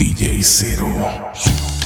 DJ Cero.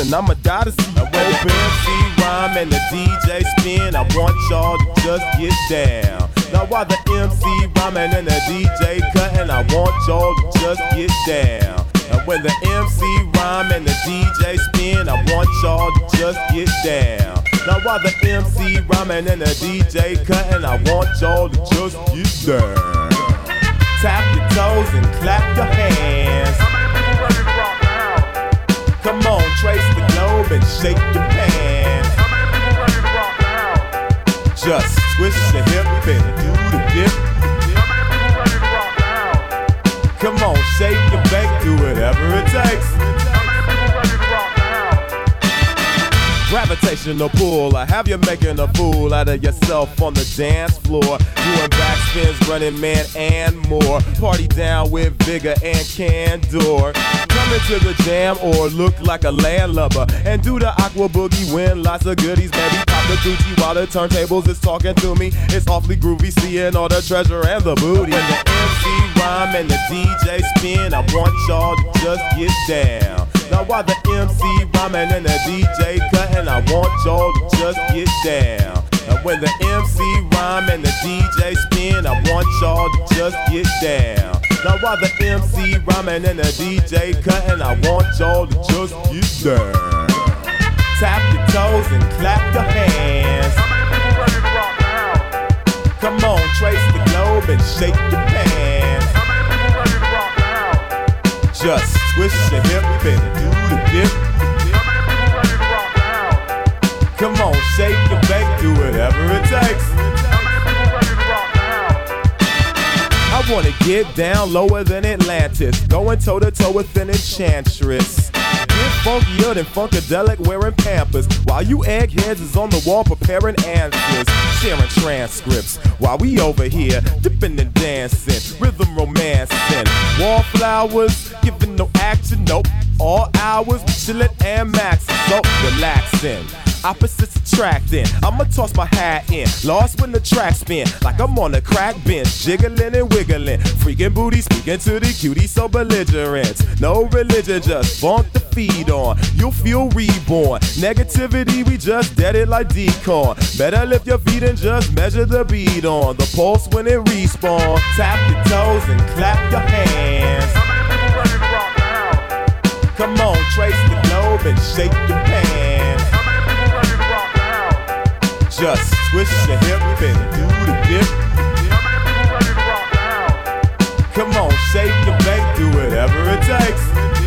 Frozen, I'ma die to see you open. MC rhyme and the DJ spin. I want y'all to just get down. Now while the MC rhyming and the DJ cutting, I want y'all to just get down. And when the MC rhyme and the DJ spin, I want y'all to just get down. Now while the MC rhyming and the DJ cutting, I want y'all to just get down. Tap your toes and clap your hands. Trace the globe and shake your pants. Just twist your hip and do the dip. Come on, shake your bake, do whatever it takes. Gravitational pull, I have you making a fool out of yourself on the dance floor. Doing backspins, running man, and more. Party down with vigor and candor. Come into the jam or look like a landlubber. And do the aqua boogie, win lots of goodies. baby. pop the Gucci while the turntables is talking to me. It's awfully groovy, seeing all the treasure and the booty. And the MC rhyme and the DJ spin, I want y'all to just get down. Now while the MC rhyming and the DJ cutting, I want y'all to just get down. And when the MC rhyme and the DJ spin, I want y'all to just get down. Now while the MC rhyming and the DJ cutting, I want y'all to just get down. Tap your toes and clap your hands. Come on, trace the globe and shake your pants. Just twist your hip and do the dip. Come on, shake and bake, do whatever it takes. Wanna get down lower than Atlantis, going toe to toe with an enchantress. Get funkier than Funkadelic wearing Pampers, while you eggheads is on the wall preparing answers, sharing transcripts, while we over here dipping and dancing, rhythm romancing, wallflowers giving no action, nope. All hours chillin' and maxin', so relaxin'. Opposites attracting. I'ma toss my hat in. Lost when the track spin. Like I'm on a crack bench. Jiggling and wiggling. Freaking booty speaking to the cutie so belligerent. No religion, just funk the feed on. You'll feel reborn. Negativity, we just dead it like decon. Better lift your feet and just measure the beat on. The pulse when it respawn. Tap your toes and clap your hands. Come on, trace the globe and shake your pants. Just twist your hip and do the dip. Come on, shake and bake, do whatever it takes.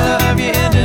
love you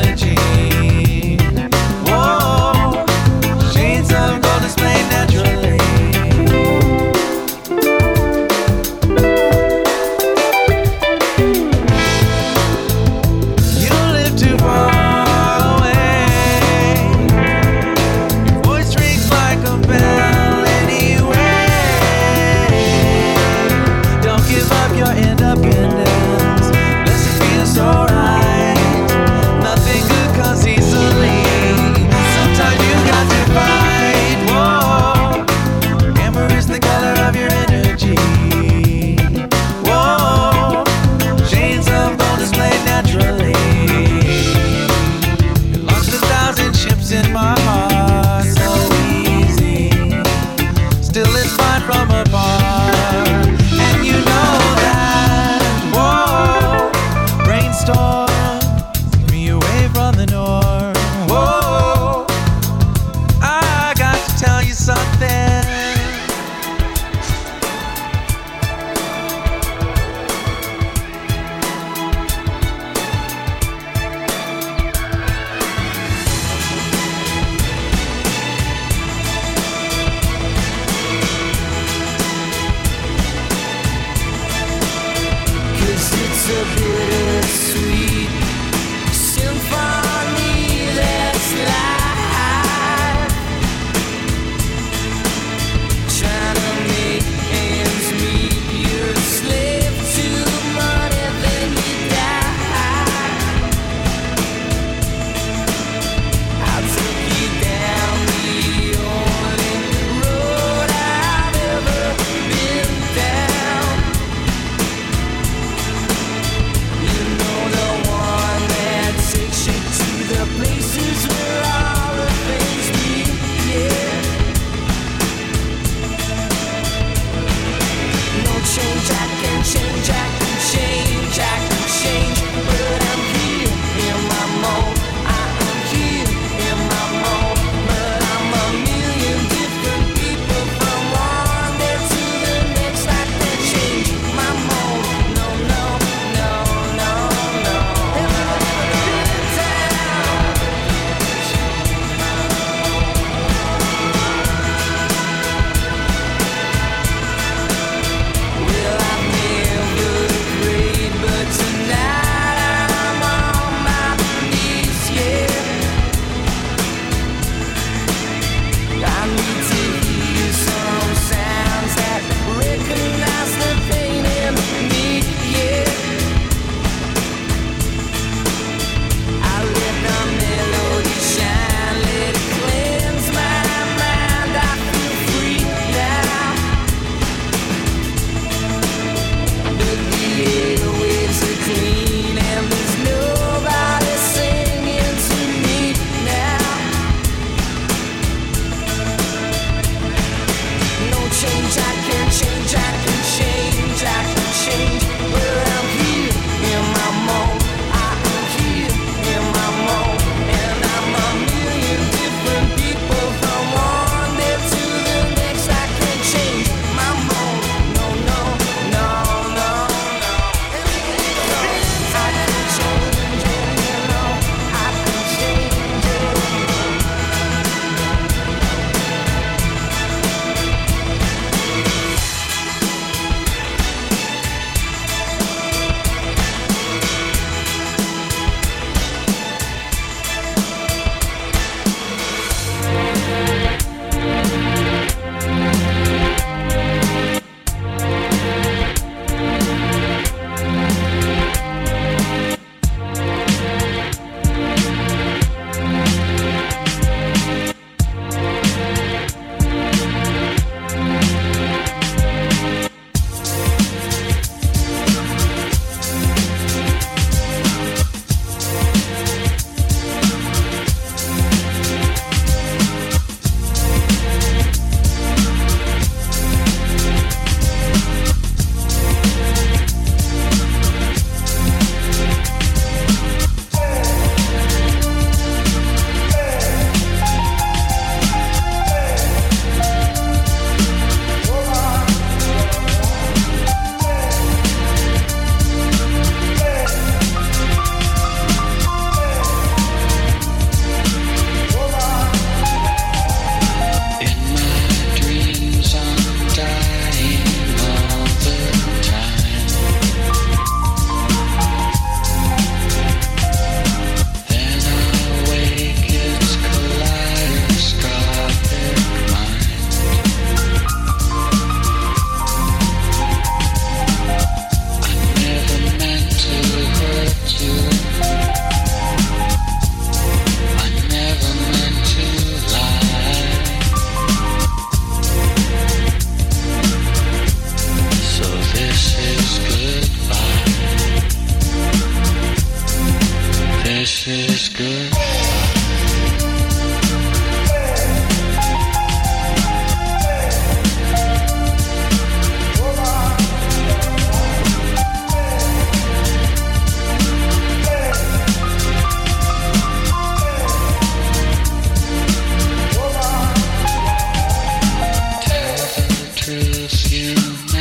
truth, you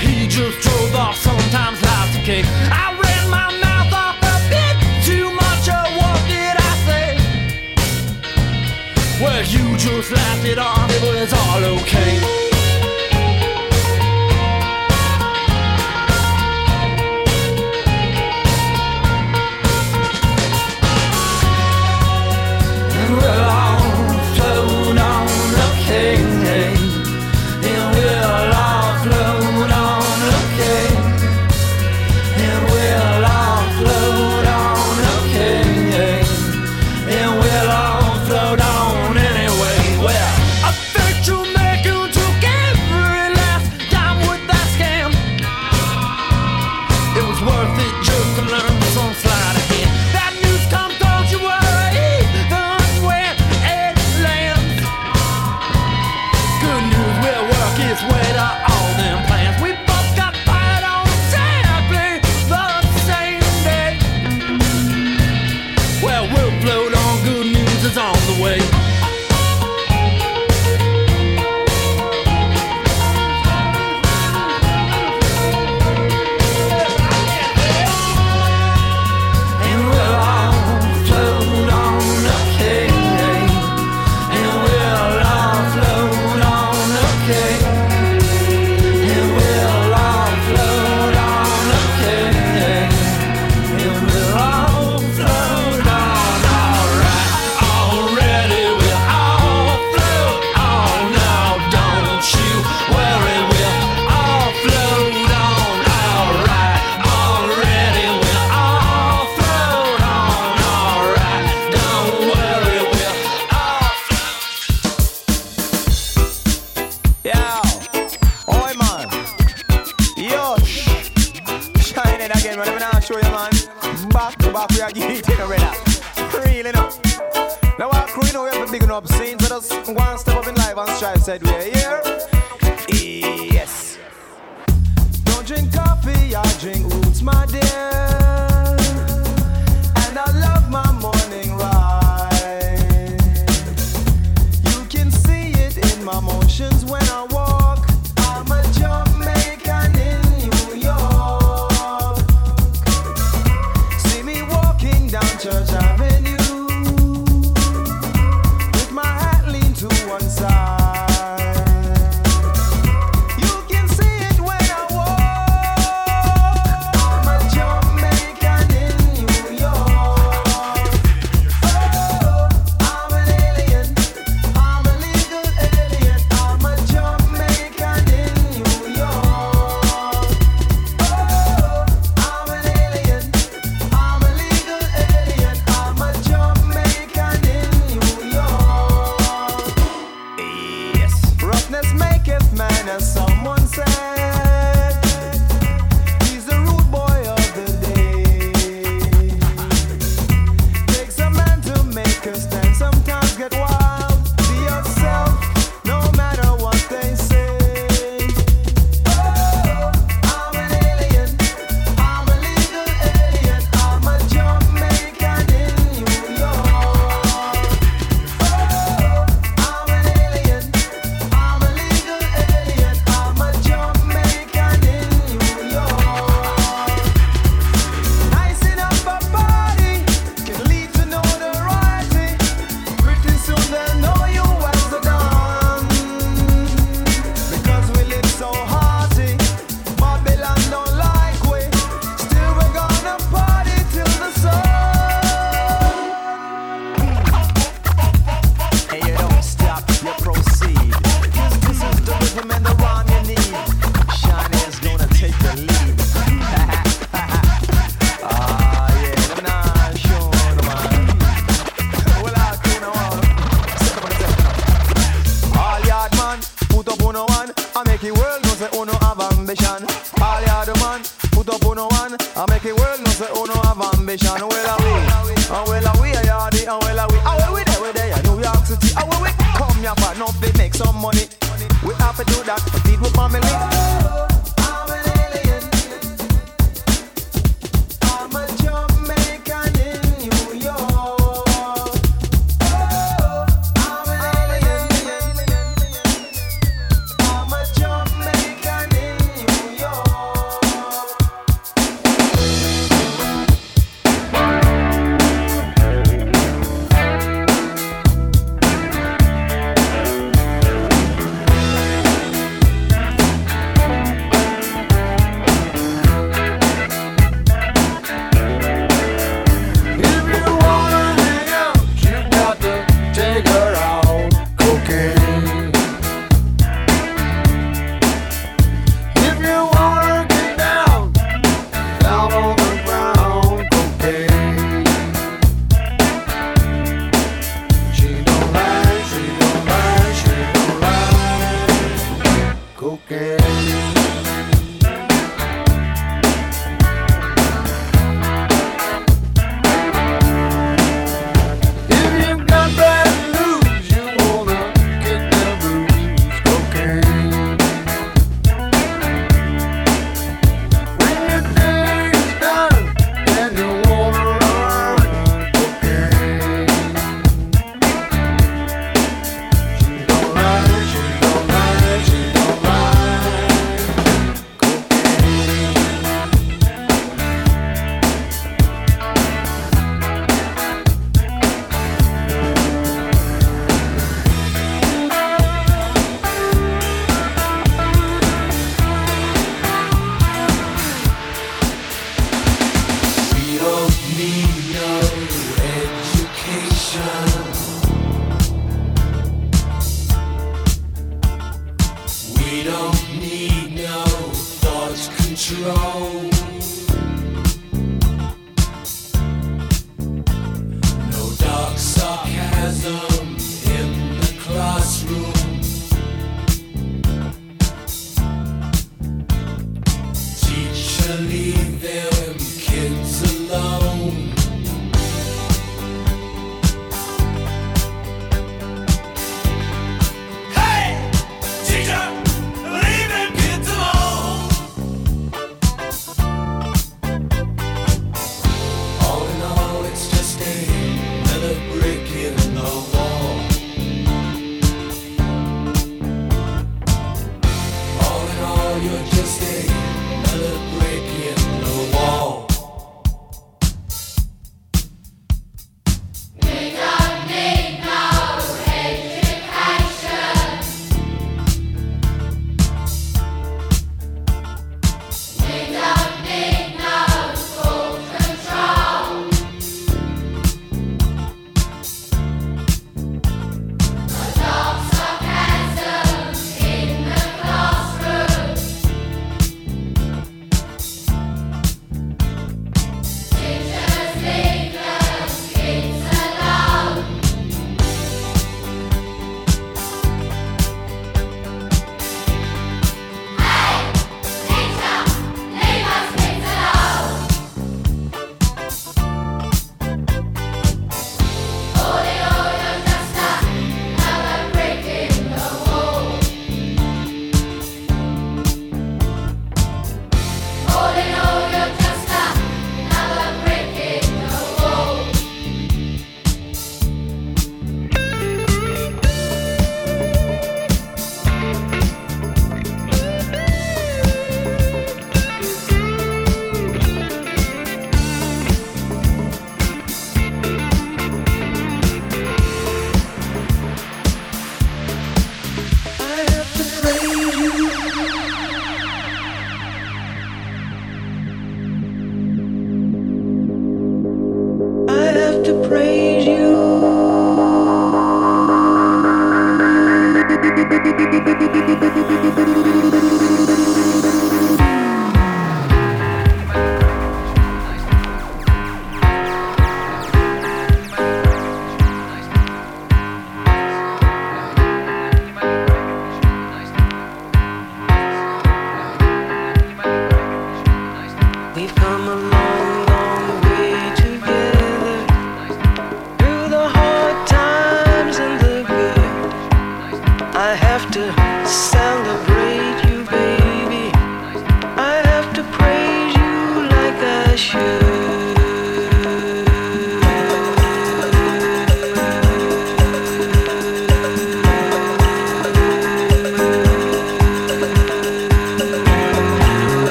he just drove off. Sometimes life's a cake. I ran my mouth off a bit too much. of what did I say? Well, you just laughed it off. It was all okay. again, man. I'm gonna show you, man. Back to back, we are getting it, you. Really, no. Now, our crew, you know, we have a big enough scene. Let us one step up in life and strive, said we are here. Yes. Don't drink coffee, I drink roots, my dear. And I love my morning ride. You can see it in my motions when I walk.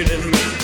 In me.